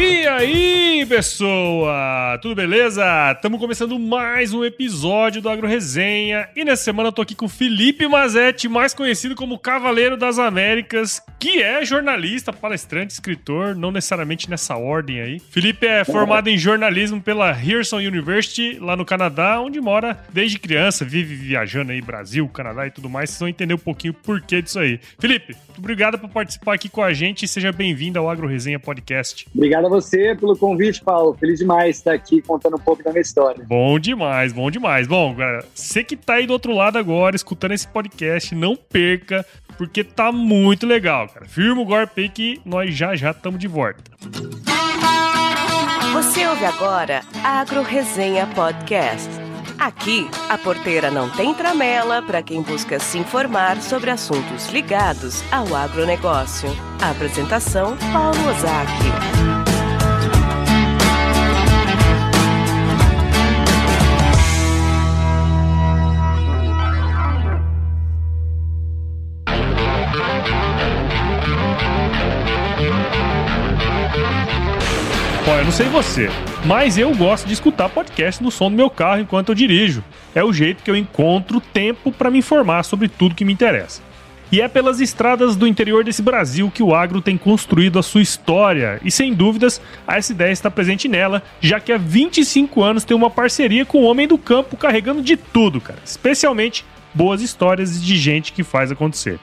E aí, pessoa? Tudo beleza? Estamos começando mais um episódio do Agro Resenha. E nessa semana eu tô aqui com Felipe Mazetti, mais conhecido como Cavaleiro das Américas, que é jornalista, palestrante, escritor, não necessariamente nessa ordem aí. Felipe é formado em jornalismo pela Hearson University, lá no Canadá, onde mora desde criança, vive viajando aí Brasil, Canadá e tudo mais. Vocês vão entender um pouquinho o porquê disso aí. Felipe, muito obrigado por participar aqui com a gente e seja bem-vindo ao Agro Resenha Podcast. Obrigado a você pelo convite, Paulo. Feliz demais estar aqui contando um pouco da minha história. Bom demais, bom demais. Bom, galera, você que tá aí do outro lado agora, escutando esse podcast, não perca, porque tá muito legal, cara. Firma o golpe aí que nós já já estamos de volta. Você ouve agora Agro Resenha Podcast. Aqui, a porteira não tem tramela para quem busca se informar sobre assuntos ligados ao agronegócio. A apresentação, Paulo Ozaki. Sei você, mas eu gosto de escutar podcast no som do meu carro enquanto eu dirijo. É o jeito que eu encontro tempo para me informar sobre tudo que me interessa. E é pelas estradas do interior desse Brasil que o agro tem construído a sua história, e sem dúvidas a S10 está presente nela, já que há 25 anos tem uma parceria com o Homem do Campo carregando de tudo, cara, especialmente boas histórias de gente que faz acontecer.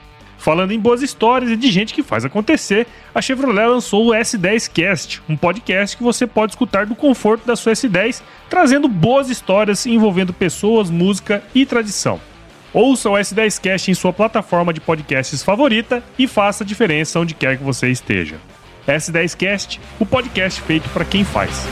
Falando em boas histórias e de gente que faz acontecer, a Chevrolet lançou o S10 Cast, um podcast que você pode escutar do conforto da sua S10, trazendo boas histórias envolvendo pessoas, música e tradição. Ouça o S10 Cast em sua plataforma de podcasts favorita e faça a diferença onde quer que você esteja. S10 Cast, o podcast feito para quem faz.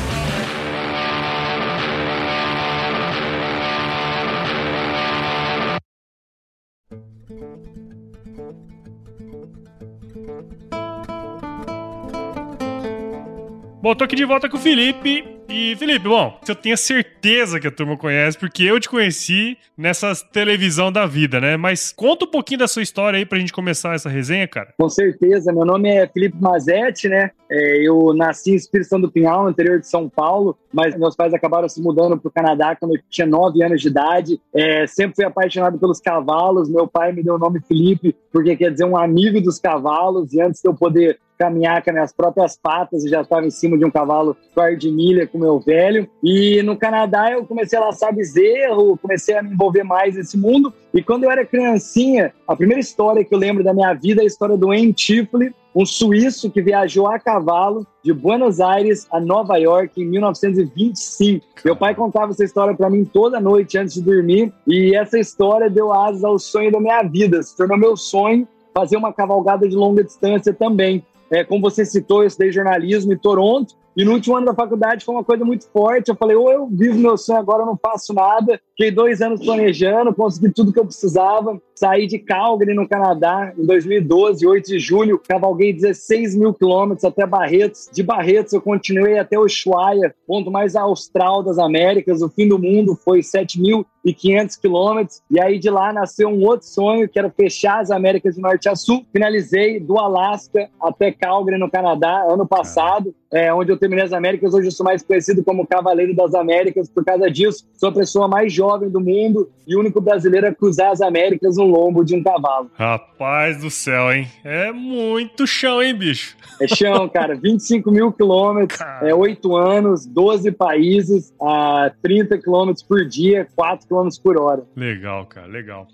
Bom, tô aqui de volta com o Felipe. E, Felipe, bom, eu tenho certeza que a turma conhece, porque eu te conheci nessa televisão da vida, né? Mas conta um pouquinho da sua história aí pra gente começar essa resenha, cara. Com certeza. Meu nome é Felipe Mazetti, né? É, eu nasci em Espírito Santo do Pinhal, no interior de São Paulo, mas meus pais acabaram se mudando pro Canadá quando eu tinha 9 anos de idade. É, sempre fui apaixonado pelos cavalos. Meu pai me deu o nome Felipe, porque quer dizer um amigo dos cavalos. E antes de eu poder caminhar com as minhas próprias patas, eu já estava em cima de um cavalo milha com meu velho. E no Canadá eu comecei a laçar bezerro, comecei a me envolver mais nesse mundo. E quando eu era criancinha, a primeira história que eu lembro da minha vida é a história do Tifley, um suíço que viajou a cavalo de Buenos Aires a Nova York em 1925. Meu pai contava essa história para mim toda noite antes de dormir, e essa história deu asas ao sonho da minha vida, se tornou meu sonho fazer uma cavalgada de longa distância também. É, como você citou, eu estudei jornalismo em Toronto, e no último ano da faculdade foi uma coisa muito forte. Eu falei, ou eu vivo meu sonho agora, eu não faço nada. Fiquei dois anos planejando, consegui tudo que eu precisava. Saí de Calgary, no Canadá, em 2012, 8 de julho. Cavalguei 16 mil quilômetros até Barretos. De Barretos, eu continuei até Ushuaia, ponto mais austral das Américas. O fim do mundo foi 7.500 quilômetros. E aí de lá nasceu um outro sonho, que era fechar as Américas de Norte a Sul. Finalizei do Alasca até Calgary, no Canadá, ano passado, é, onde eu terminei as Américas. Hoje eu sou mais conhecido como Cavaleiro das Américas por causa disso. Sou a pessoa mais jovem do mundo e o único brasileiro a cruzar as Américas no lombo de um cavalo. Rapaz do céu, hein? É muito chão, hein, bicho? É chão, cara. 25 mil quilômetros, é 8 anos, 12 países, a 30 quilômetros por dia, 4 quilômetros por hora. Legal, cara, legal.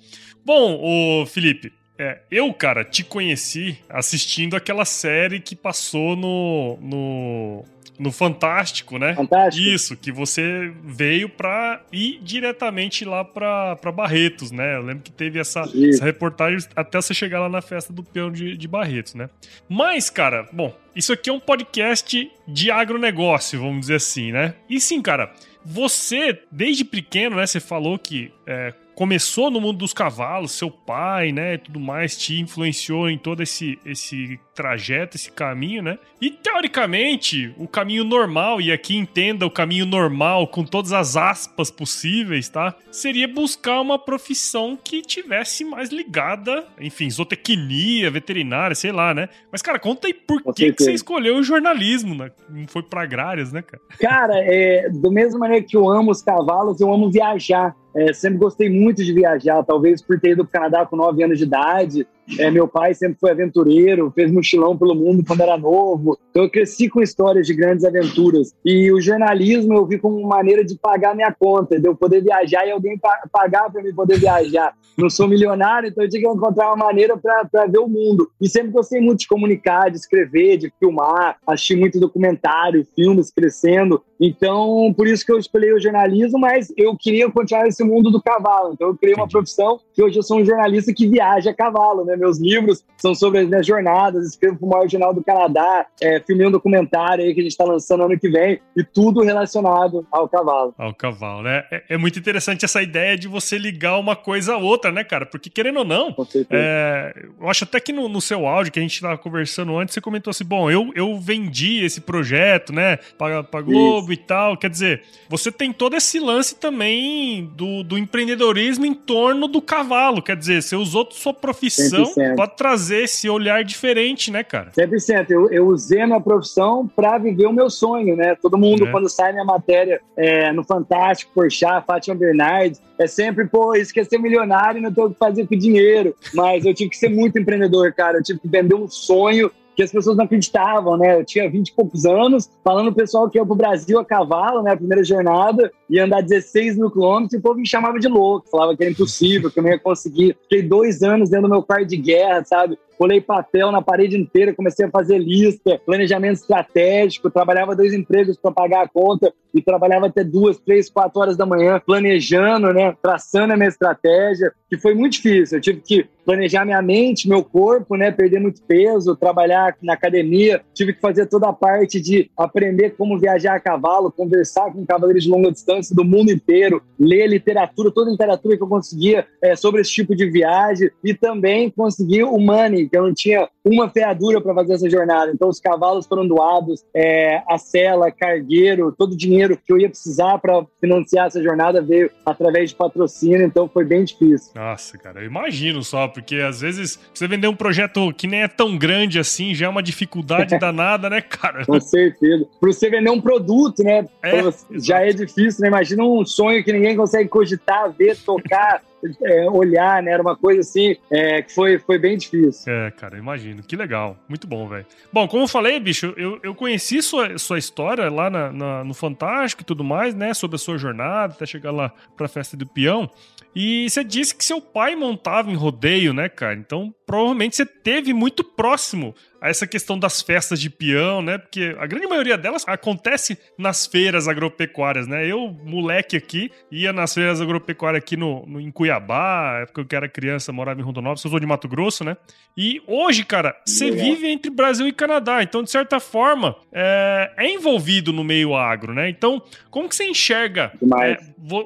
Bom, o Felipe, é, eu, cara, te conheci assistindo aquela série que passou no, no, no Fantástico, né? Fantástico. Isso, que você veio pra ir diretamente lá pra, pra Barretos, né? Eu lembro que teve essa, essa reportagem até você chegar lá na festa do peão de, de Barretos, né? Mas, cara, bom, isso aqui é um podcast de agronegócio, vamos dizer assim, né? E sim, cara, você, desde pequeno, né? Você falou que é, começou no mundo dos cavalos, seu pai, né, tudo mais, te influenciou em todo esse, esse trajeto, esse caminho, né? E teoricamente, o caminho normal, e aqui entenda o caminho normal com todas as aspas possíveis, tá? Seria buscar uma profissão que tivesse mais ligada, enfim, zootecnia, veterinária, sei lá, né? Mas, cara, conta aí por que, que você escolheu o jornalismo, né? Não foi para agrárias, né, cara? Cara, é, do mesmo maneira que eu amo os cavalos, eu amo viajar. É, sempre gostei muito de viajar, talvez por ter ido para o Canadá com 9 anos de idade. É, meu pai sempre foi aventureiro, fez mochilão pelo mundo quando era novo. Então eu cresci com histórias de grandes aventuras. E o jornalismo eu vi como maneira de pagar minha conta, de eu poder viajar e alguém pagar para mim poder viajar. Não sou milionário, então eu tinha que encontrar uma maneira para ver o mundo. E sempre gostei muito de comunicar, de escrever, de filmar, assisti muito documentário, filmes crescendo. Então, por isso que eu escolhi o jornalismo, mas eu queria continuar esse mundo do cavalo. Então, eu criei uma profissão que hoje eu sou um jornalista que viaja a cavalo, né? Meus livros são sobre as minhas jornadas, escrevo para o maior jornal do Canadá, é, filmei um documentário aí que a gente está lançando ano que vem, e tudo relacionado ao cavalo. Ao cavalo, né? É, é, muito interessante essa ideia de você ligar uma coisa a outra, né, cara? Porque, querendo ou não, é, eu acho até que no, no seu áudio que a gente estava conversando antes, você comentou assim: bom, eu, eu vendi esse projeto, né, para Globo Isso. e tal. Quer dizer, você tem todo esse lance também do, do empreendedorismo em torno do cavalo. Quer dizer, você usou sua profissão para trazer esse olhar diferente, né, cara? 100%. Eu, eu usei a minha profissão para viver o meu sonho, né? Todo mundo, é. quando sai minha matéria é, no Fantástico, Porchat, Fátima Bernardes, é sempre, pô, esquecer milionário e não ter o que fazer com dinheiro. Mas eu tive que ser muito empreendedor, cara. Eu tive que vender um sonho que as pessoas não acreditavam, né? Eu tinha 20 e poucos anos, falando o pessoal que ia pro Brasil a cavalo, né? A primeira jornada, ia andar 16 mil quilômetros, e o povo me chamava de louco, falava que era impossível, que eu não ia conseguir. Fiquei dois anos dentro do meu quarto de guerra, sabe? colei papel na parede inteira, comecei a fazer lista, planejamento estratégico, trabalhava dois empregos para pagar a conta e trabalhava até duas, três, quatro horas da manhã planejando, né, traçando a minha estratégia, que foi muito difícil. Eu tive que planejar minha mente, meu corpo, né, perder muito peso, trabalhar na academia, tive que fazer toda a parte de aprender como viajar a cavalo, conversar com cavaleiros de longa distância do mundo inteiro, ler literatura, toda a literatura que eu conseguia é, sobre esse tipo de viagem e também conseguir o money, que eu não tinha uma feadura para fazer essa jornada. Então, os cavalos foram doados, é, a cela, cargueiro, todo o dinheiro que eu ia precisar para financiar essa jornada veio através de patrocínio, então foi bem difícil. Nossa, cara, eu imagino só, porque às vezes você vender um projeto que nem é tão grande assim já é uma dificuldade danada, né, cara? Com certeza. Para você vender um produto, né, é, já é difícil, né? Imagina um sonho que ninguém consegue cogitar, ver, tocar é, olhar, né? Era uma coisa assim é, que foi, foi bem difícil. É, cara, imagino. Que legal. Muito bom, velho. Bom, como eu falei, bicho, eu, eu conheci sua, sua história lá na, na, no Fantástico e tudo mais, né? Sobre a sua jornada até chegar lá pra festa do peão. E você disse que seu pai montava em rodeio, né, cara? Então, provavelmente você teve muito próximo a essa questão das festas de peão, né? Porque a grande maioria delas acontece nas feiras agropecuárias, né? Eu, moleque aqui, ia nas feiras agropecuárias aqui no, no em Cuiabá, época que eu era criança, morava em Rondonópolis, eu sou de Mato Grosso, né? E hoje, cara, você vive entre Brasil e Canadá, então, de certa forma, é, é envolvido no meio agro, né? Então, como que você enxerga é,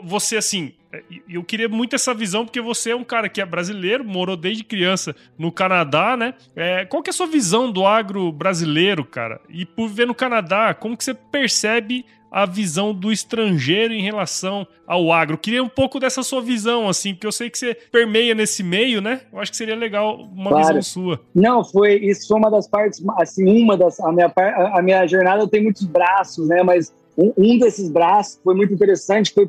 você, assim, eu queria muito essa visão, porque você é um cara que é brasileiro, morou desde criança no Canadá, né? É, qual que é a sua visão do agro brasileiro, cara? E por viver no Canadá, como que você percebe a visão do estrangeiro em relação ao agro. Queria um pouco dessa sua visão, assim, porque eu sei que você permeia nesse meio, né? Eu acho que seria legal uma claro. visão sua. Não, foi isso foi uma das partes, assim, uma das a minha a minha jornada tem muitos braços, né? Mas um, desses braços foi muito interessante, foi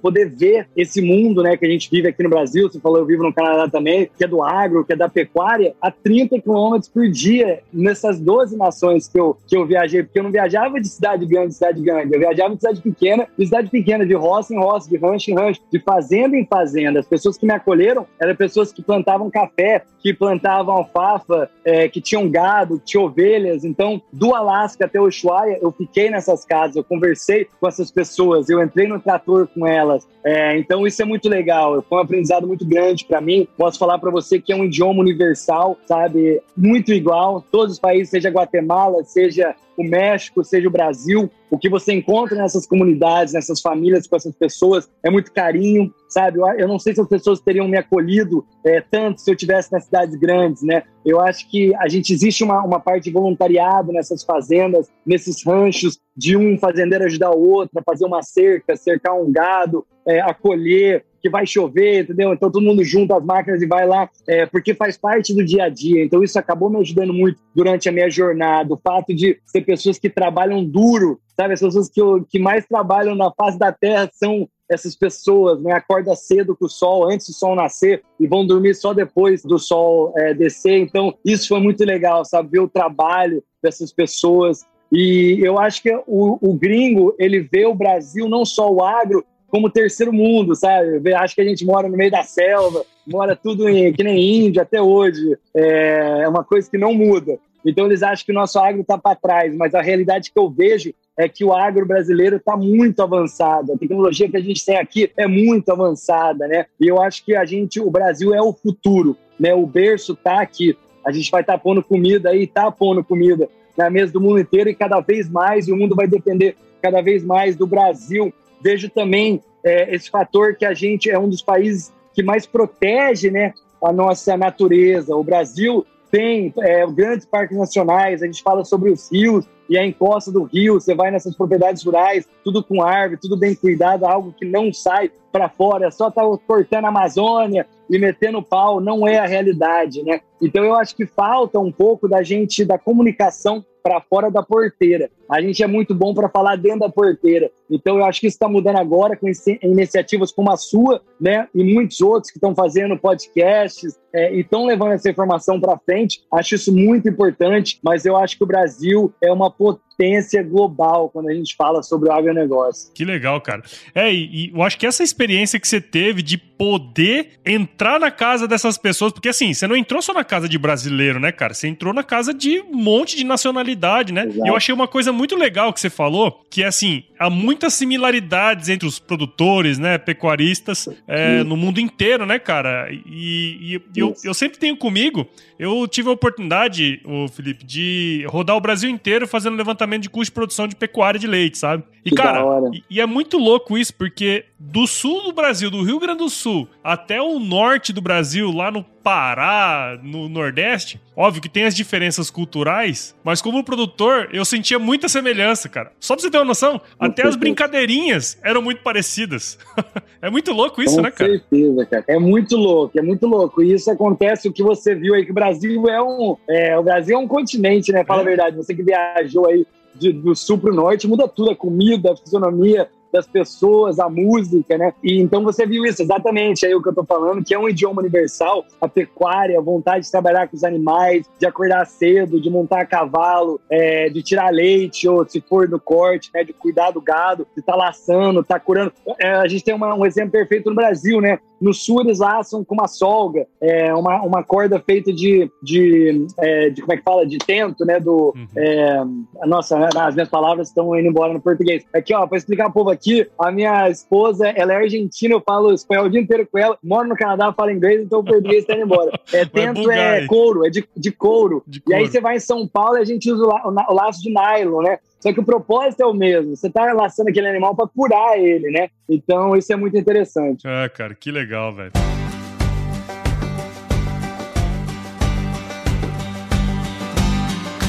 poder ver esse mundo né, que a gente vive aqui no Brasil. Você falou, eu vivo no Canadá também, que é do agro, que é da pecuária, a 30 quilômetros por dia nessas 12 nações que eu, que eu viajei, porque eu não viajava de cidade grande em cidade grande, eu viajava de cidade pequena, de cidade pequena, de roça em roça, de rancho em rancho, de fazenda em fazenda. As pessoas que me acolheram eram pessoas que plantavam café, que plantavam alfafa, é, que tinham gado, que tinham ovelhas. Então, do Alasca até o Ushuaia, eu fiquei nessas casas, eu conversei com essas pessoas, eu entrei no trator com elas. É, então, isso é muito legal. Foi um aprendizado muito grande para mim. Posso falar para você que é um idioma universal, sabe? Muito igual. Todos os países, seja Guatemala, seja o México, seja o Brasil, o que você encontra nessas comunidades, nessas famílias, com essas pessoas, é muito carinho, sabe? Eu, não sei se as pessoas teriam me acolhido é, tanto se eu tivesse nas cidades grandes, né? Eu acho que a gente existe uma, uma parte de voluntariado nessas fazendas, nesses ranchos, de um fazendeiro ajudar o outro a fazer uma cerca, cercar um gado, é, acolher, vai chover, entendeu? Então todo mundo junta as máquinas e vai lá, é, porque faz parte do dia a dia. Então isso acabou me ajudando muito durante a minha jornada. O fato de ser pessoas que trabalham duro, sabe? As pessoas que, que mais trabalham na face da terra são essas pessoas, né? Acorda cedo com o sol, antes do sol nascer, e vão dormir só depois do sol é, descer. Então isso foi muito legal, sabe? Ver o trabalho dessas pessoas. E eu acho que o, o gringo, ele vê o Brasil, não só o agro, como terceiro mundo, sabe? Acho que a gente mora no meio da selva, mora tudo em, que nem índio até hoje. É, é uma coisa que não muda. Então eles acham que o nosso agro está para trás, mas a realidade que eu vejo é que o agro brasileiro está muito avançado. A tecnologia que a gente tem aqui é muito avançada, né? E eu acho que a gente, o Brasil é o futuro, né? O berço está aqui. A gente vai estar tá pondo comida aí, está pondo comida na mesa do mundo inteiro e cada vez mais, e o mundo vai depender cada vez mais do Brasil Vejo também é, esse fator que a gente é um dos países que mais protege né, a nossa natureza. O Brasil tem é, grandes parques nacionais, a gente fala sobre os rios e a encosta do rio, você vai nessas propriedades rurais, tudo com árvore, tudo bem cuidado, algo que não sai para fora, só tá cortando a Amazônia e metendo pau, não é a realidade, né? Então eu acho que falta um pouco da gente, da comunicação para fora da porteira. A gente é muito bom para falar dentro da porteira. Então, eu acho que isso está mudando agora com iniciativas como a sua, né? E muitos outros que estão fazendo podcasts é, e estão levando essa informação para frente. Acho isso muito importante, mas eu acho que o Brasil é uma potência global quando a gente fala sobre o agronegócio. Que legal, cara. É, e, e eu acho que essa experiência que você teve de poder entrar na casa dessas pessoas, porque assim, você não entrou só na casa de brasileiro, né, cara? Você entrou na casa de um monte de nacionalidade, né? Exato. E eu achei uma coisa muito legal que você falou, que é assim, há muitas similaridades entre os produtores, né, pecuaristas, é, no mundo inteiro, né, cara? E, e eu, eu sempre tenho comigo, eu tive a oportunidade, o Felipe, de rodar o Brasil inteiro fazendo levantamento de custo de produção de pecuária de leite, sabe? E, que cara, e, e é muito louco isso, porque do sul do Brasil, do Rio Grande do Sul, até o norte do Brasil, lá no Pará, no Nordeste, óbvio que tem as diferenças culturais, mas como produtor, eu sentia muita semelhança, cara. Só pra você ter uma noção, até as brincadeirinhas eram muito parecidas. é muito louco isso, Com né, cara? Com certeza, cara. É muito louco, é muito louco. E isso acontece, o que você viu aí, que o Brasil é um. É, o Brasil é um continente, né? Fala é. a verdade. Você que viajou aí de, do sul pro norte, muda tudo, a comida, a fisionomia, das pessoas, a música, né? E então você viu isso exatamente aí o que eu tô falando, que é um idioma universal, a pecuária, a vontade de trabalhar com os animais, de acordar cedo, de montar a cavalo, é, de tirar leite, ou se for no corte, né? De cuidar do gado, de tá laçando, tá curando. É, a gente tem uma, um exemplo perfeito no Brasil, né? No sul eles laçam com uma solga, é, uma, uma corda feita de, de, é, de, como é que fala, de tento, né? Do, uhum. é, nossa, as minhas palavras estão indo embora no português. Aqui, ó, para explicar o povo aqui, a minha esposa, ela é argentina, eu falo espanhol o dia inteiro com ela, moro no Canadá, falo inglês, então o português está indo embora. É, tento é couro, é de, de, couro. de couro. E aí você vai em São Paulo e a gente usa o, la, o laço de nylon, né? Só que o propósito é o mesmo. Você está laçando aquele animal para curar ele, né? Então isso é muito interessante. Ah, cara, que legal, velho.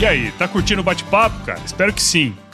E aí, tá curtindo o bate-papo, cara? Espero que sim.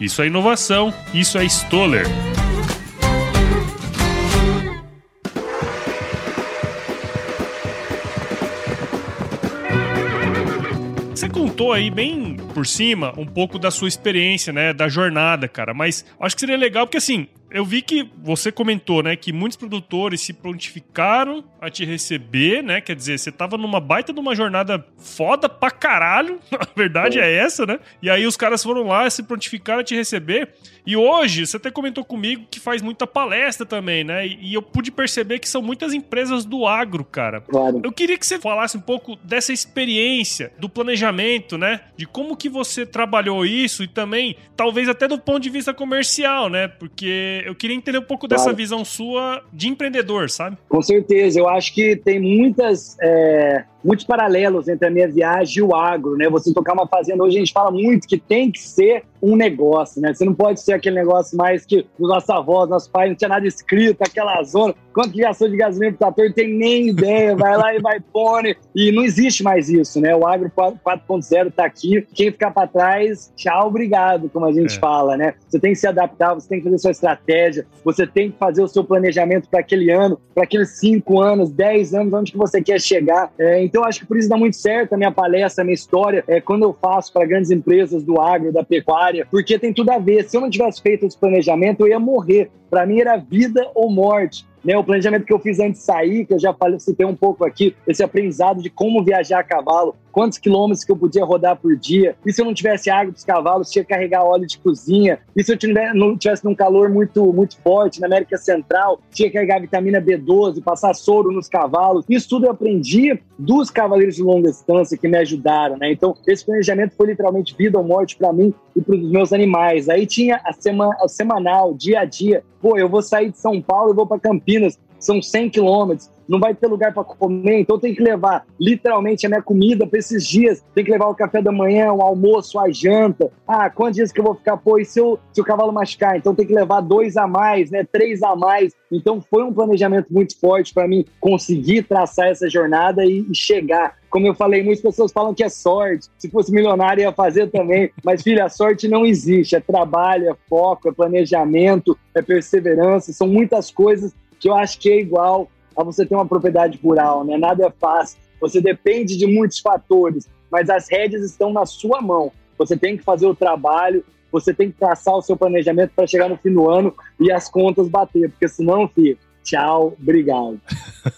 Isso é inovação, isso é Stoller. Você contou aí bem por cima um pouco da sua experiência, né, da jornada, cara, mas acho que seria legal porque assim, eu vi que você comentou, né, que muitos produtores se prontificaram a te receber, né? Quer dizer, você tava numa baita de uma jornada foda pra caralho. A verdade é, é essa, né? E aí os caras foram lá, se prontificaram a te receber. E hoje, você até comentou comigo que faz muita palestra também, né? E eu pude perceber que são muitas empresas do agro, cara. Claro. Eu queria que você falasse um pouco dessa experiência, do planejamento, né? De como que você trabalhou isso e também, talvez até do ponto de vista comercial, né? Porque eu queria entender um pouco claro. dessa visão sua de empreendedor, sabe? Com certeza. Eu acho que tem muitas. É muitos paralelos entre a minha viagem e o agro, né? Você tocar uma fazenda, hoje a gente fala muito que tem que ser um negócio, né? Você não pode ser aquele negócio mais que os nossos avós, nossos pais, não tinha nada escrito, aquela zona. Quanto que gastou de gasolina pro trator, tem nem ideia, vai lá e vai pôr. E não existe mais isso, né? O agro 4.0 tá aqui. Quem ficar para trás, tchau, obrigado, como a gente é. fala, né? Você tem que se adaptar, você tem que fazer sua estratégia, você tem que fazer o seu planejamento para aquele ano, para aqueles cinco anos, dez anos, onde que você quer chegar. É, então, acho que por isso dá muito certo a minha palestra, a minha história, é quando eu faço para grandes empresas do agro, da pecuária, porque tem tudo a ver. Se eu não tivesse feito esse planejamento, eu ia morrer. Para mim era vida ou morte. Né, o planejamento que eu fiz antes de sair, que eu já falei, citei um pouco aqui, esse aprendizado de como viajar a cavalo, quantos quilômetros que eu podia rodar por dia, e se eu não tivesse água dos cavalos, tinha que carregar óleo de cozinha, e se eu não tivesse num calor muito, muito forte na América Central, tinha que carregar vitamina B12, passar soro nos cavalos. Isso tudo eu aprendi dos cavaleiros de longa distância que me ajudaram, né? Então, esse planejamento foi literalmente vida ou morte para mim e para os meus animais. Aí tinha a, semana, a semanal, dia a dia. Pô, eu vou sair de São Paulo e vou para Campinas são 100 quilômetros, não vai ter lugar para comer, então tem que levar literalmente a minha comida para esses dias, tem que levar o café da manhã, o almoço, a janta. Ah, quantos dias que eu vou ficar? Pô, e se, eu, se o cavalo machucar? Então tem que levar dois a mais, né? Três a mais. Então foi um planejamento muito forte para mim conseguir traçar essa jornada e, e chegar como eu falei, muitas pessoas falam que é sorte. Se fosse milionário, ia fazer também. Mas, filha, a sorte não existe. É trabalho, é foco, é planejamento, é perseverança. São muitas coisas que eu acho que é igual a você ter uma propriedade rural, né? Nada é fácil. Você depende de muitos fatores, mas as rédeas estão na sua mão. Você tem que fazer o trabalho, você tem que traçar o seu planejamento para chegar no fim do ano e as contas bater, porque senão, filho, Tchau, obrigado.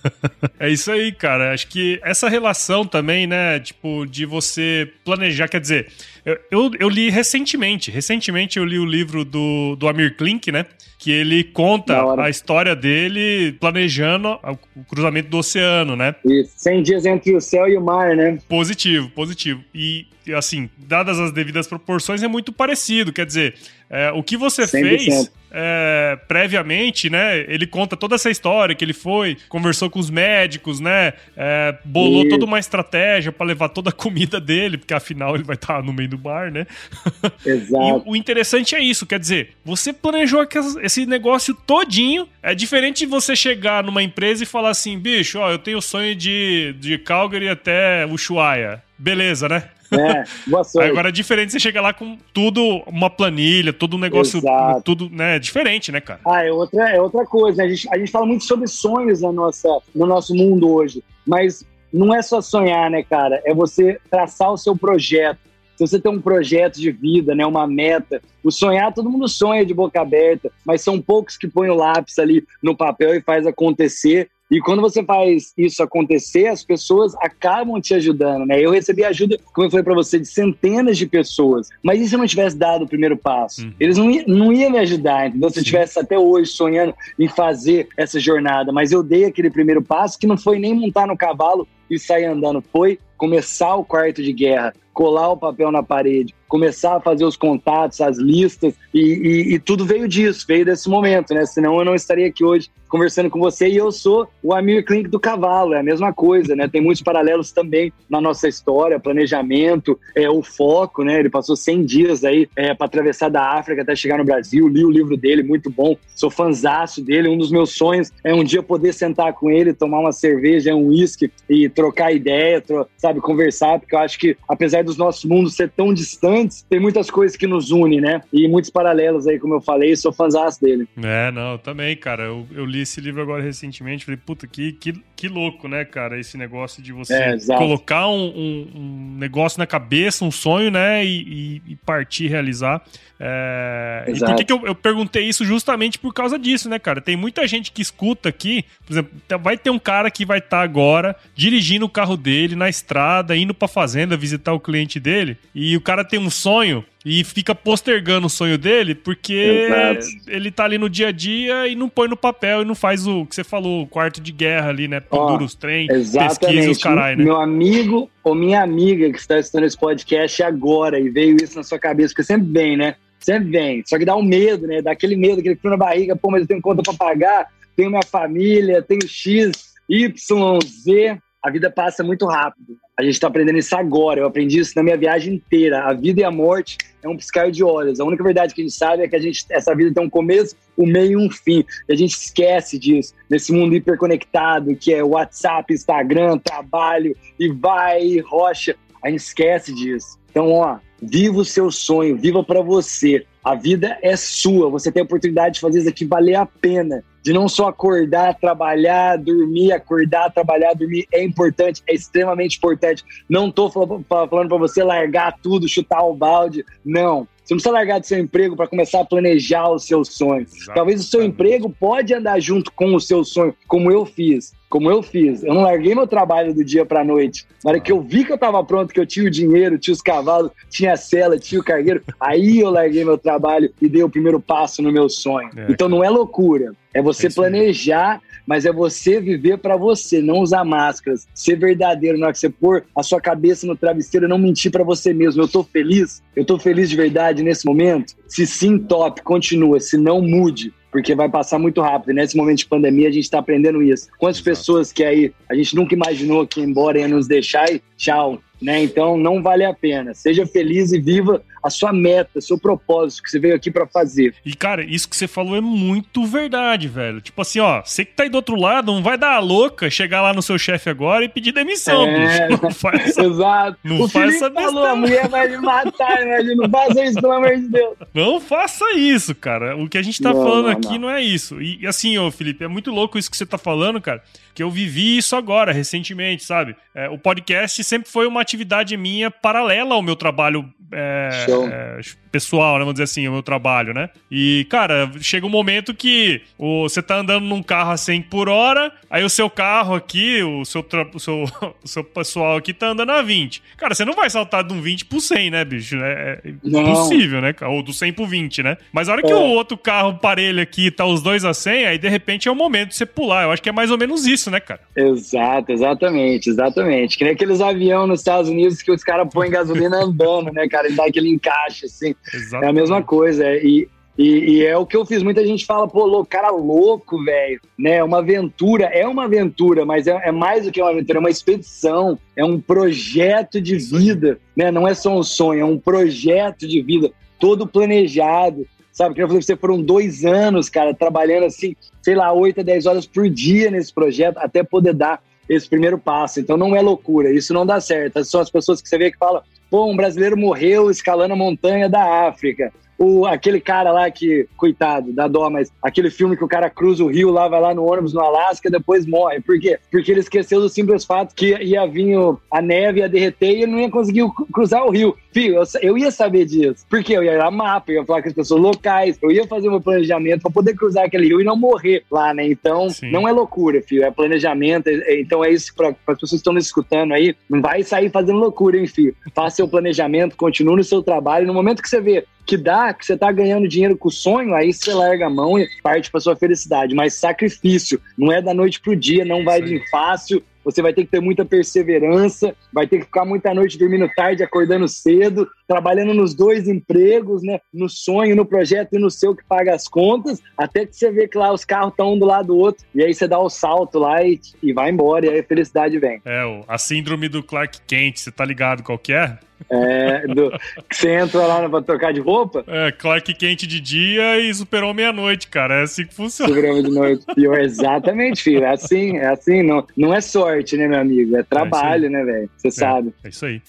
é isso aí, cara. Acho que essa relação também, né? Tipo, de você planejar, quer dizer, eu, eu, eu, li recentemente, recentemente eu li o livro do, do Amir Klink, né? Que ele conta a história dele planejando o cruzamento do oceano, né? Isso, 100 dias entre o céu e o mar, né? Positivo, positivo. E, assim, dadas as devidas proporções, é muito parecido. Quer dizer, é, o que você 100%. fez é, previamente, né? Ele conta toda essa história que ele foi, conversou com os médicos, né? É, bolou e... toda uma estratégia para levar toda a comida dele, porque afinal ele vai estar no meio do bar, né? Exato. e o interessante é isso, quer dizer, você planejou esse negócio todinho. É diferente de você chegar numa empresa e falar assim, bicho, ó, eu tenho o sonho de, de Calgary até Ushuaia. Beleza, né? É, boa sorte. Agora é diferente você chegar lá com tudo, uma planilha, todo um negócio, Exato. tudo, né? Diferente, né, cara? Ah, é outra, é outra coisa. A gente, a gente fala muito sobre sonhos na nossa, no nosso mundo hoje, mas não é só sonhar, né, cara? É você traçar o seu projeto. Se você tem um projeto de vida, né, uma meta, o sonhar, todo mundo sonha de boca aberta, mas são poucos que põem o lápis ali no papel e faz acontecer. E quando você faz isso acontecer, as pessoas acabam te ajudando, né? Eu recebi ajuda, como eu falei para você, de centenas de pessoas. Mas e se eu não tivesse dado o primeiro passo? Uhum. Eles não, não iam me ajudar, entendeu? Se eu estivesse até hoje sonhando em fazer essa jornada. Mas eu dei aquele primeiro passo que não foi nem montar no cavalo e sair andando, foi começar o quarto de guerra, colar o papel na parede, começar a fazer os contatos, as listas, e, e, e, tudo veio disso, veio desse momento, né? Senão eu não estaria aqui hoje conversando com você. E eu sou o Amir Klink do cavalo, é a mesma coisa, né? Tem muitos paralelos também na nossa história, planejamento, é, o foco, né? Ele passou 100 dias aí é, para atravessar da África até chegar no Brasil, li o livro dele, muito bom, sou fanzaço dele. Um dos meus sonhos é um dia poder sentar com ele, tomar uma cerveja, um uísque e trocar ideia, tro sabe, conversar, porque eu acho que, apesar dos nossos mundos ser tão distantes, tem muitas coisas que nos unem, né? E muitos paralelos aí, como eu falei, sou fãzão dele. É, não, também, cara. Eu, eu li esse livro agora recentemente, falei, puta, que, que, que louco, né, cara? Esse negócio de você é, colocar um, um, um, negócio na cabeça, um sonho, né, e, e, e partir realizar. É... E por que, que eu, eu, perguntei isso justamente por causa disso, né, cara? Tem muita gente que escuta aqui, por exemplo, vai ter um cara que vai estar tá agora dirigindo o carro dele na estrada, indo pra fazenda visitar o cliente dele, e o cara tem um sonho e fica postergando o sonho dele porque Exato. ele tá ali no dia a dia e não põe no papel e não faz o que você falou, o quarto de guerra ali, né? Pendura os trem, pesquisa os caralho, né? Meu amigo ou minha amiga que está assistindo esse podcast agora e veio isso na sua cabeça, porque sempre vem, né? Sempre vem. Só que dá um medo, né? Dá aquele medo, aquele frio na barriga, pô, mas eu tenho conta para pagar, tenho minha família, tenho X, Y, Z. A vida passa muito rápido. A gente está aprendendo isso agora. Eu aprendi isso na minha viagem inteira. A vida e a morte é um piscar de olhos. A única verdade que a gente sabe é que a gente, essa vida tem um começo, um meio e um fim. E a gente esquece disso nesse mundo hiperconectado que é WhatsApp, Instagram, trabalho e vai, e rocha. A gente esquece disso. Então, ó, viva o seu sonho, viva para você. A vida é sua. Você tem a oportunidade de fazer isso aqui valer a pena de não só acordar, trabalhar, dormir, acordar, trabalhar, dormir é importante, é extremamente importante. Não estou falando para você largar tudo, chutar o balde, não. Você não precisa largar do seu emprego para começar a planejar os seus sonhos. Exatamente. Talvez o seu emprego pode andar junto com o seu sonho, como eu fiz. Como eu fiz. Eu não larguei meu trabalho do dia para noite. Na hora que eu vi que eu estava pronto, que eu tinha o dinheiro, tinha os cavalos, tinha a cela, tinha o cargueiro, aí eu larguei meu trabalho e dei o primeiro passo no meu sonho. É, então não é loucura. É você é planejar, mas é você viver para você, não usar máscaras, ser verdadeiro na hora que você pôr a sua cabeça no travesseiro, não mentir para você mesmo. Eu tô feliz, eu tô feliz de verdade nesse momento. Se sim, top, continua. Se não, mude porque vai passar muito rápido. E nesse momento de pandemia, a gente está aprendendo isso. Quantas pessoas que aí a gente nunca imaginou que embora ia nos deixar e tchau, né? Então não vale a pena. Seja feliz e viva a sua meta, seu propósito que você veio aqui para fazer. E cara, isso que você falou é muito verdade, velho. Tipo assim, ó, você que tá aí do outro lado, não vai dar a louca chegar lá no seu chefe agora e pedir demissão, é, bicho. Não faz essa, Exato. Não o faz essa falou, a mulher vai me matar, né? Não faça isso, pelo amor de Deus. Não faça isso, cara. O que a gente tá não, falando não, aqui não. não é isso. E assim, ô Felipe, é muito louco isso que você tá falando, cara que eu vivi isso agora, recentemente, sabe? É, o podcast sempre foi uma atividade minha paralela ao meu trabalho é, é, pessoal, né? Vamos dizer assim, o meu trabalho, né? E, cara, chega um momento que o, você tá andando num carro a 100 por hora, aí o seu carro aqui, o seu, o seu, o seu pessoal aqui tá andando a 20. Cara, você não vai saltar de um 20 pro 100, né, bicho? É, é impossível, né? Ou do 100 pro 20, né? Mas a hora que é. o outro carro parelho aqui tá os dois a 100, aí de repente é o momento de você pular. Eu acho que é mais ou menos isso, né, cara? Exato, exatamente, exatamente. Que nem aqueles aviões nos Estados Unidos que os caras põem gasolina andando, né, cara? E dá aquele encaixe, assim. Exatamente. É a mesma coisa. E, e, e, é o que eu fiz. Muita gente fala, pô, louco, cara louco, velho. Né? Uma aventura, é uma aventura, mas é, é, mais do que uma aventura, é uma expedição, é um projeto de vida, né? Não é só um sonho, é um projeto de vida, todo planejado. Sabe, que eu falei você, foram dois anos, cara, trabalhando assim, sei lá, 8 a 10 horas por dia nesse projeto, até poder dar esse primeiro passo. Então não é loucura, isso não dá certo. São as pessoas que você vê que falam, pô, um brasileiro morreu escalando a montanha da África o, aquele cara lá que, coitado, dá dó, mas aquele filme que o cara cruza o rio lá, vai lá no ônibus no Alasca depois morre. Por quê? Porque ele esqueceu do simples fato que ia vir a neve, ia derreter e ele não ia conseguir cruzar o rio. Filho, eu, eu ia saber disso. Porque eu ia dar mapa, eu ia falar com as pessoas locais, eu ia fazer meu planejamento para poder cruzar aquele rio e não morrer lá, né? Então, Sim. não é loucura, filho, é planejamento. É, é, então é isso para as pessoas que estão nos escutando aí. Não vai sair fazendo loucura, hein, filho? Faça seu planejamento, continue no seu trabalho. No momento que você vê que dá, que você tá ganhando dinheiro com o sonho, aí você larga a mão e parte para sua felicidade. Mas sacrifício, não é da noite pro dia, não vai vir fácil, você vai ter que ter muita perseverança, vai ter que ficar muita noite dormindo tarde, acordando cedo, trabalhando nos dois empregos, né? No sonho, no projeto e no seu que paga as contas, até que você vê que lá os carros estão um do lado do outro, e aí você dá o salto lá e, e vai embora, e aí a felicidade vem. É, a síndrome do Clark Kent, você tá ligado qual que é? É, do, que você entra lá pra trocar de roupa. É, Clark quente de dia e superou meia-noite, cara. É assim que funciona. Superou de noite. exatamente, filho. É assim, é assim. Não, não é sorte, né, meu amigo? É trabalho, é né, velho? Você é, sabe. É isso aí.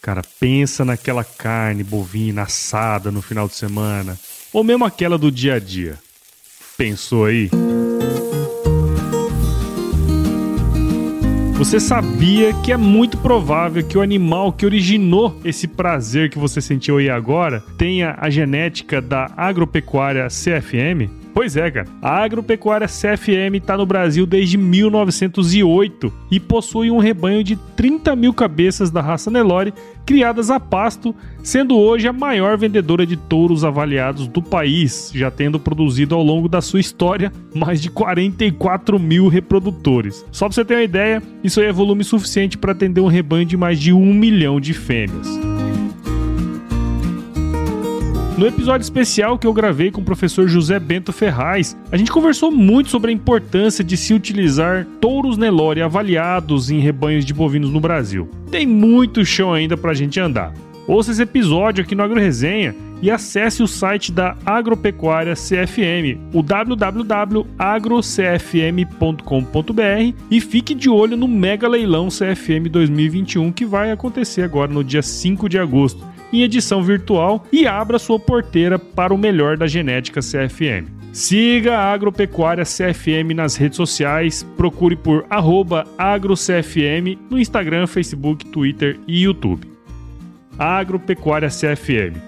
Cara, pensa naquela carne bovina assada no final de semana. Ou mesmo aquela do dia a dia. Pensou aí? Você sabia que é muito provável que o animal que originou esse prazer que você sentiu aí agora tenha a genética da agropecuária CFM? Pois é, cara. A agropecuária CFM está no Brasil desde 1908 e possui um rebanho de 30 mil cabeças da raça Nelore criadas a pasto, sendo hoje a maior vendedora de touros avaliados do país, já tendo produzido ao longo da sua história mais de 44 mil reprodutores. Só para você ter uma ideia, isso aí é volume suficiente para atender um rebanho de mais de um milhão de fêmeas. No episódio especial que eu gravei com o professor José Bento Ferraz, a gente conversou muito sobre a importância de se utilizar touros Nelore avaliados em rebanhos de bovinos no Brasil. Tem muito chão ainda pra gente andar. Ouça esse episódio aqui no Agro Resenha e acesse o site da Agropecuária CFM, o www.agrocfm.com.br e fique de olho no Mega Leilão CFM 2021 que vai acontecer agora no dia 5 de agosto em edição virtual e abra sua porteira para o melhor da genética CFM. Siga a Agropecuária CFM nas redes sociais, procure por agrocfm no Instagram, Facebook, Twitter e YouTube. Agropecuária CFM.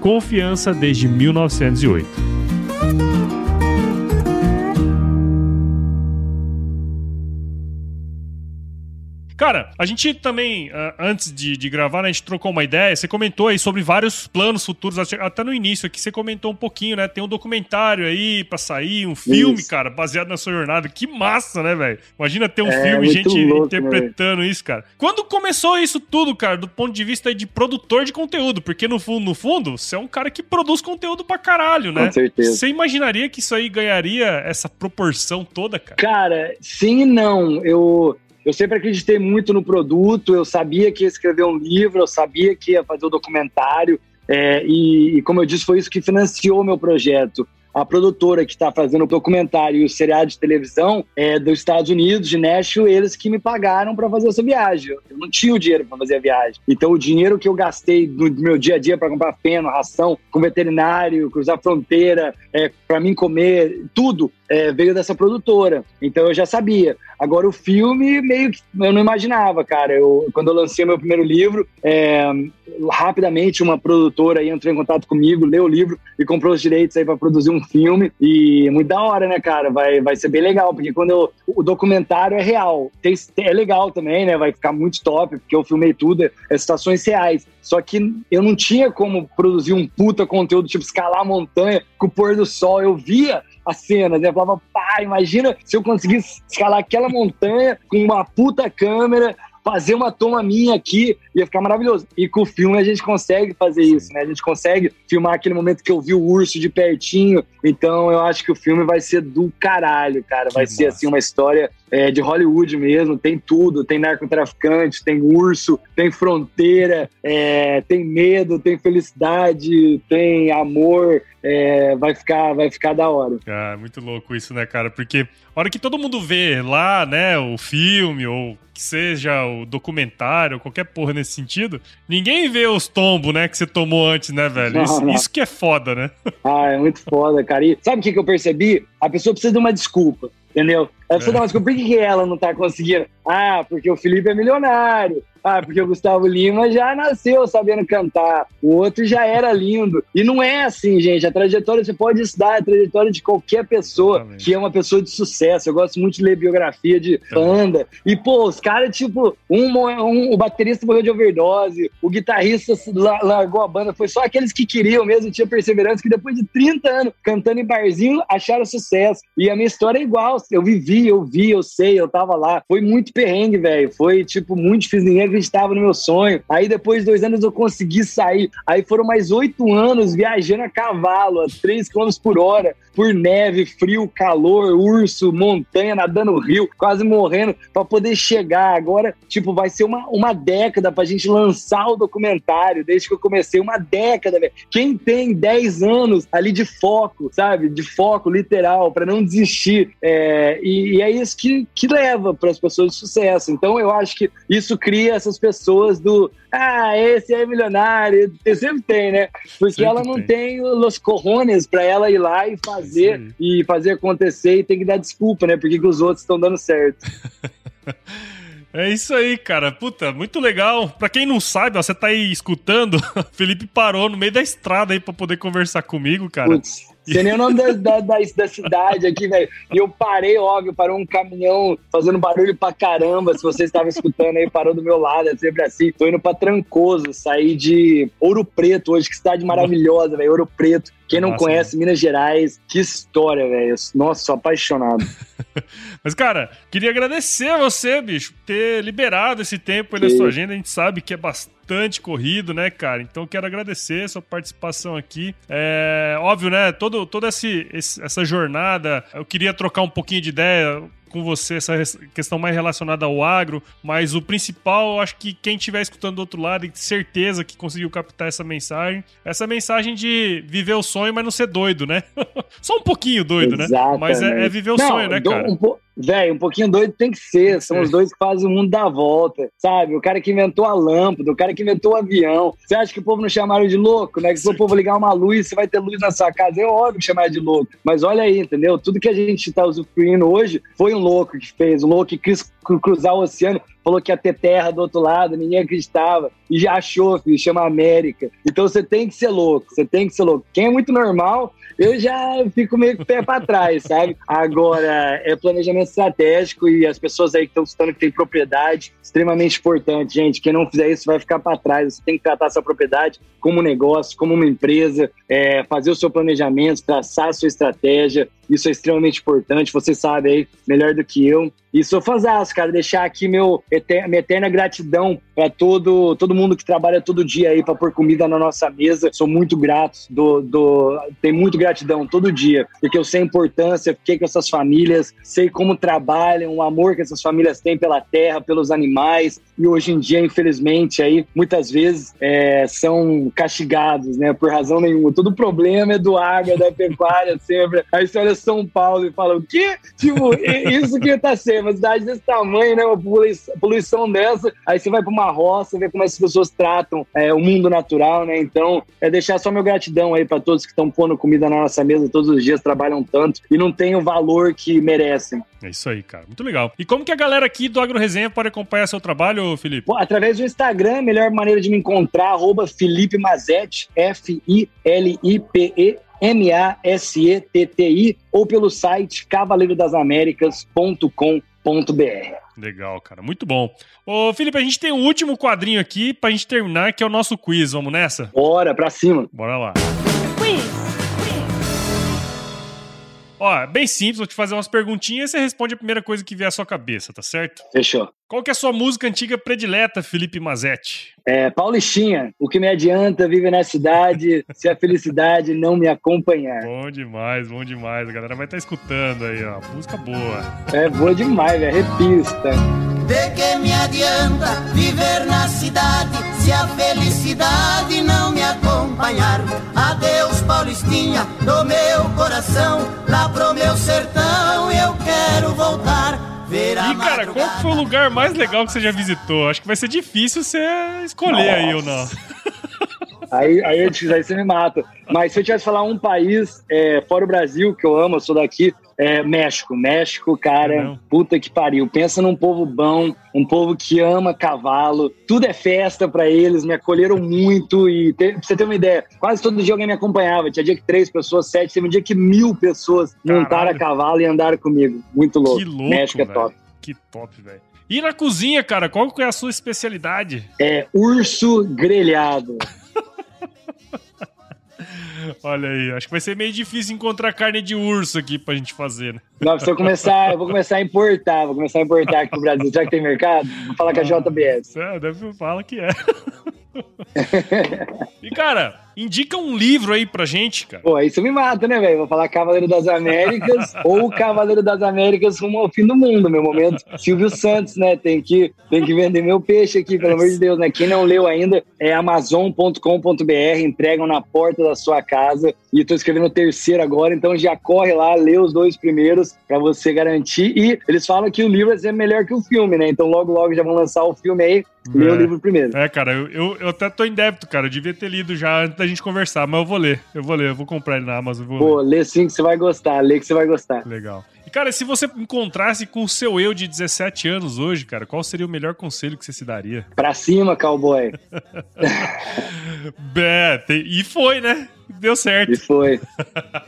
Confiança desde 1908. Cara, a gente também, uh, antes de, de gravar, né, a gente trocou uma ideia. Você comentou aí sobre vários planos futuros, até no início aqui você comentou um pouquinho, né? Tem um documentário aí pra sair, um filme, isso. cara, baseado na sua jornada. Que massa, né, velho? Imagina ter um é, filme, gente louco, interpretando isso, cara. Quando começou isso tudo, cara, do ponto de vista de produtor de conteúdo? Porque no fundo, no fundo, você é um cara que produz conteúdo pra caralho, né? Com certeza. Você imaginaria que isso aí ganharia essa proporção toda, cara? Cara, sim e não. Eu eu sempre acreditei muito no produto, eu sabia que ia escrever um livro, eu sabia que ia fazer o um documentário, é, e, e, como eu disse, foi isso que financiou meu projeto a produtora que está fazendo o documentário e o seriado de televisão é dos Estados Unidos, de Nashville, eles que me pagaram para fazer essa viagem. Eu não tinha o dinheiro para fazer a viagem. Então, o dinheiro que eu gastei no meu dia a dia para comprar feno, ração, com veterinário, cruzar fronteira, é, para mim comer, tudo é, veio dessa produtora. Então, eu já sabia. Agora, o filme, meio que eu não imaginava, cara. Eu, quando eu lancei meu primeiro livro, é, rapidamente uma produtora entrou em contato comigo, leu o livro e comprou os direitos aí para produzir um filme. E muito da hora, né, cara? Vai, vai ser bem legal, porque quando eu, o documentário é real. Tem, é legal também, né? Vai ficar muito top, porque eu filmei tudo, é, é situações reais. Só que eu não tinha como produzir um puta conteúdo, tipo escalar a montanha com o pôr do sol. Eu via as cenas, né? Eu falava, pá, imagina se eu conseguisse escalar aquela montanha com uma puta câmera, fazer uma toma minha aqui, ia ficar maravilhoso. E com o filme a gente consegue fazer isso, né? A gente consegue filmar aquele momento que eu vi o urso de pertinho. Então eu acho que o filme vai ser do caralho, cara. Vai que ser massa. assim uma história é, de Hollywood mesmo. Tem tudo, tem narcotraficante, tem urso, tem fronteira, é, tem medo, tem felicidade, tem amor. É, vai ficar vai ficar da hora. Ah, muito louco isso, né, cara? Porque a hora que todo mundo vê lá, né, o filme ou que seja o documentário, qualquer porra nesse sentido, ninguém vê os tombos, né, que você tomou antes, né, velho? Não, isso, não. isso, que é foda, né? Ah, é muito foda, cara. E sabe o que, que eu percebi? A pessoa precisa de uma desculpa, entendeu? A pessoa é. uma desculpa, por que ela não tá conseguindo? Ah, porque o Felipe é milionário. Ah, porque o Gustavo Lima já nasceu sabendo cantar, o outro já era lindo. E não é assim, gente. A trajetória, você pode estudar a trajetória de qualquer pessoa Exatamente. que é uma pessoa de sucesso. Eu gosto muito de ler biografia de banda. E, pô, os caras, tipo, um, um, o baterista morreu de overdose, o guitarrista largou a banda. Foi só aqueles que queriam mesmo, tinha perseverança, que depois de 30 anos cantando em barzinho, acharam sucesso. E a minha história é igual. Eu vivi vi, eu vi, eu sei, eu tava lá. Foi muito perrengue, velho. Foi, tipo, muito difícil. Ninguém acreditava no meu sonho. Aí, depois de dois anos, eu consegui sair. Aí foram mais oito anos viajando a cavalo, a 3 km por hora, por neve, frio, calor, urso, montanha, nadando rio, quase morrendo, para poder chegar. Agora, tipo, vai ser uma, uma década pra gente lançar o documentário, desde que eu comecei, uma década, velho. Quem tem 10 anos ali de foco, sabe? De foco literal, para não desistir. É, e, e, é isso que, que leva para as pessoas de sucesso. Então, eu acho que isso cria essas pessoas do ah, esse é milionário. Sempre tem, né? Porque sempre ela não tem. tem os corrones para ela ir lá e fazer e fazer acontecer e tem que dar desculpa, né? Porque que os outros estão dando certo. É isso aí, cara. Puta, muito legal. Pra quem não sabe, ó, você tá aí escutando, Felipe parou no meio da estrada aí pra poder conversar comigo, cara. Putz. Sei nem o nome da, da, da, da cidade aqui, velho. E eu parei, óbvio, parou um caminhão fazendo barulho pra caramba. Se você estava escutando aí, parou do meu lado, é sempre assim. Tô indo pra Trancoso, saí de Ouro Preto hoje, que cidade maravilhosa, velho. Ouro Preto. Quem não Nossa, conhece Minas Gerais, que história, velho. Nossa, sou apaixonado. Mas, cara, queria agradecer a você, bicho, por ter liberado esse tempo aí na sua agenda. A gente sabe que é bastante corrido, né, cara? Então quero agradecer a sua participação aqui. É óbvio, né? Todo, toda esse, esse, essa jornada, eu queria trocar um pouquinho de ideia com você essa questão mais relacionada ao agro, mas o principal, eu acho que quem estiver escutando do outro lado tem certeza que conseguiu captar essa mensagem, essa mensagem de viver o sonho, mas não ser doido, né? Só um pouquinho doido, Exatamente. né? Mas é, é viver o não, sonho, né, cara? Um po... Velho, um pouquinho doido tem que ser. São os dois que fazem o mundo dar volta, sabe? O cara que inventou a lâmpada, o cara que inventou o avião. Você acha que o povo não chamaram de louco, né? Que se o povo ligar uma luz, você vai ter luz na sua casa. É óbvio que chamar de louco. Mas olha aí, entendeu? Tudo que a gente tá usufruindo hoje foi um louco que fez, um louco que quis cruzar o oceano, falou que ia ter terra do outro lado, ninguém acreditava, e já achou, filho, chama América. Então você tem que ser louco, você tem que ser louco. Quem é muito normal, eu já fico meio o pé para trás, sabe? Agora, é planejamento estratégico e as pessoas aí que estão estudando que tem propriedade, extremamente importante, gente. Quem não fizer isso vai ficar para trás. Você tem que tratar essa propriedade como um negócio, como uma empresa, é, fazer o seu planejamento, traçar a sua estratégia. Isso é extremamente importante. Você sabe aí melhor do que eu. E sou fãzaço, cara. Deixar aqui meu, minha eterna gratidão para todo, todo mundo que trabalha todo dia aí para pôr comida na nossa mesa. Sou muito grato, do, do, tenho muito gratidão todo dia, porque eu sei a importância, fiquei com essas famílias, sei como trabalham, o amor que essas famílias têm pela terra, pelos animais. E hoje em dia, infelizmente, aí muitas vezes é, são castigados, né? Por razão nenhuma. Todo problema é do água, da pecuária, sempre. Aí você olha São Paulo e fala, o quê? Tipo, isso que tá sendo uma cidade desse tamanho, né? Uma poluição dessa. Aí você vai para uma roça, ver como essas pessoas tratam é, o mundo natural, né? Então, é deixar só meu gratidão aí para todos que estão pondo comida na nossa mesa todos os dias, trabalham tanto e não têm o valor que merecem. É isso aí, cara. Muito legal. E como que a galera aqui do Agro Resenha pode acompanhar seu trabalho, Felipe? Bom, através do Instagram, melhor maneira de me encontrar, arroba Felipe Mazete, F-I-L-I-P-E M-A-S-E-T-T-I, ou pelo site cavaleirodasaméricas.com.br. Legal, cara. Muito bom. Ô, Felipe, a gente tem um último quadrinho aqui pra gente terminar, que é o nosso quiz. Vamos nessa? Bora, pra cima. Bora lá. Ó, bem simples, vou te fazer umas perguntinhas e você responde a primeira coisa que vier à sua cabeça, tá certo? Fechou. Qual que é a sua música antiga predileta, Felipe Mazetti? É, Paulistinha, o que me adianta viver na cidade se a felicidade não me acompanhar. Bom demais, bom demais. A galera vai estar tá escutando aí, ó. Música boa. É boa demais, velho. Repista. De que me adianta viver na cidade se a felicidade não me acompanhar? Adeus, Paulistinha, do meu coração, lá pro meu sertão eu quero voltar. E cara, qual foi o lugar mais legal que você já visitou? Acho que vai ser difícil você escolher Nossa. aí ou não. Aí, aí, aí você me mata. Mas se eu tivesse falar um país é, fora o Brasil, que eu amo, eu sou daqui, é México. México, cara, Não. puta que pariu. Pensa num povo bom, um povo que ama cavalo. Tudo é festa para eles, me acolheram muito. E te, pra você ter uma ideia, quase todo dia alguém me acompanhava. Tinha dia que três pessoas, sete, teve um dia que mil pessoas Caralho. montaram a cavalo e andaram comigo. Muito louco. Que louco México é véio. top. Que top, velho. E na cozinha, cara, qual que é a sua especialidade? É urso grelhado. Olha aí, acho que vai ser meio difícil encontrar carne de urso aqui pra gente fazer, né? Não, se eu começar, eu vou começar a importar, vou começar a importar aqui pro Brasil. Será que tem mercado? Vou falar com a JBS. É, deve falar que é. e, cara, indica um livro aí pra gente, cara. Pô, isso me mata, né, velho? Vou falar Cavaleiro das Américas ou Cavaleiro das Américas rumo ao fim do mundo, meu momento. Silvio Santos, né? Tem que, tem que vender meu peixe aqui, pelo amor de Deus, né? Quem não leu ainda é amazon.com.br, entregam na porta da sua casa. E tô escrevendo o terceiro agora, então já corre lá, lê os dois primeiros para você garantir. E eles falam que o livro é melhor que o filme, né? Então logo, logo já vão lançar o filme aí. Lê É. o livro primeiro. É, cara, eu, eu, eu até tô em débito, cara. Eu devia ter lido já antes da gente conversar, mas eu vou ler. Eu vou ler, eu vou comprar ele na Amazon. Vou Pô, ler. lê sim que você vai gostar, lê que você vai gostar. Legal. E, cara, se você encontrasse com o seu eu de 17 anos hoje, cara, qual seria o melhor conselho que você se daria? Pra cima, cowboy. É, e foi, né? Deu certo. E foi.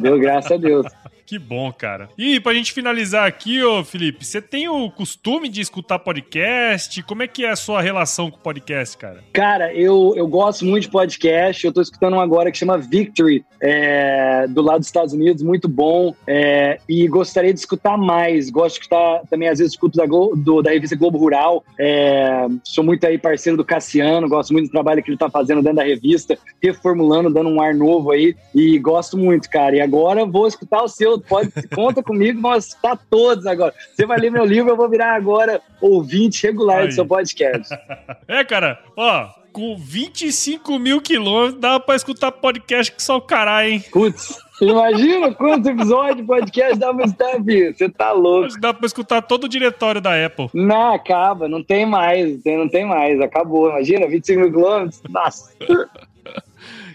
Deu graças a Deus. Que bom, cara. E pra gente finalizar aqui, ô Felipe, você tem o costume de escutar podcast? Como é que é a sua relação com podcast, cara? Cara, eu, eu gosto muito de podcast. Eu tô escutando um agora que chama Victory, é, do lado dos Estados Unidos, muito bom. é, e gostaria de escutar mais. Gosto de escutar também, às vezes, escuto da, Glo- do- da revista Globo Rural. é, sou muito aí parceiro do Cassiano, gosto muito do trabalho que ele tá fazendo dentro da revista, reformulando, dando um ar novo aí. E gosto muito, cara. E agora vou escutar o seu. Pode, conta comigo, vamos escutar todos agora. Você vai ler meu livro, eu vou virar agora ouvinte regular Aí. do seu podcast. É, cara, ó, com 25 mil quilômetros, dá pra escutar podcast que só o caralho, hein? Putz, imagina quantos episódios de podcast dá pra estar, filho. Você tá louco. Dá pra escutar todo o diretório da Apple. Não, acaba, não tem mais, não tem, não tem mais, acabou. Imagina, 25 mil quilômetros, nossa.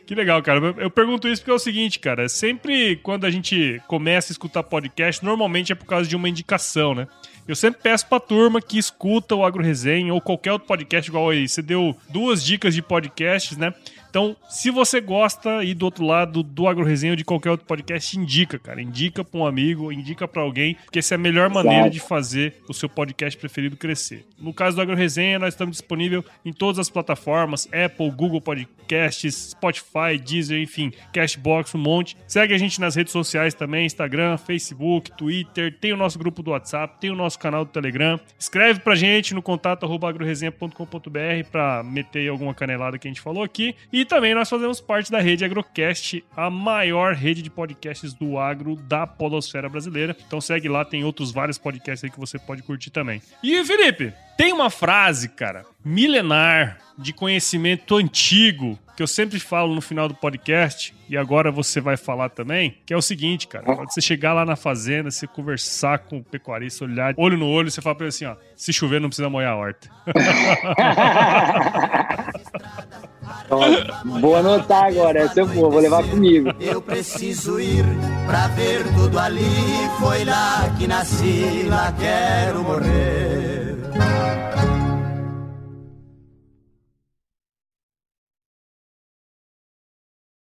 Que legal, cara. Eu- pergunto isso porque é o seguinte, cara. Sempre quando a gente começa a escutar podcast, normalmente é por causa de uma indicação, né? Eu sempre peço pra turma que escuta o Agro Resenha ou qualquer outro podcast igual aí. Você deu duas dicas de podcasts, né? Então, se você gosta e do outro lado do Agro Resenha ou de qualquer outro podcast, indica, cara. Indica pra um amigo, indica pra alguém, porque essa é a melhor maneira de fazer o seu podcast preferido crescer. No caso do Agro Resenha, nós estamos disponível em todas as plataformas: Apple, Google Podcasts, Spotify, Deezer, enfim, Cashbox, um monte. Segue a gente nas redes sociais também: Instagram, Facebook, Twitter. Tem o nosso grupo do WhatsApp, tem o nosso canal do Telegram. Escreve pra gente no contato agroresenha.com.br pra meter alguma canelada que a gente falou aqui. E também nós fazemos parte da rede Agrocast, a maior rede de podcasts do agro da podosfera brasileira. Então segue lá, tem outros vários podcasts aí que você pode curtir também. E Felipe, tem uma frase, cara, milenar, de conhecimento antigo, que eu sempre falo no final do podcast, e agora você vai falar também, que é o seguinte, cara, quando você chegar lá na fazenda, você conversar com o pecuarista, olhar olho no olho, você fala pra ele assim, ó, se chover não precisa molhar a horta. Ó, vou anotar agora, essa eu vou, vou levar comigo. Eu preciso ir pra ver tudo ali. Foi lá que nasci, lá quero morrer.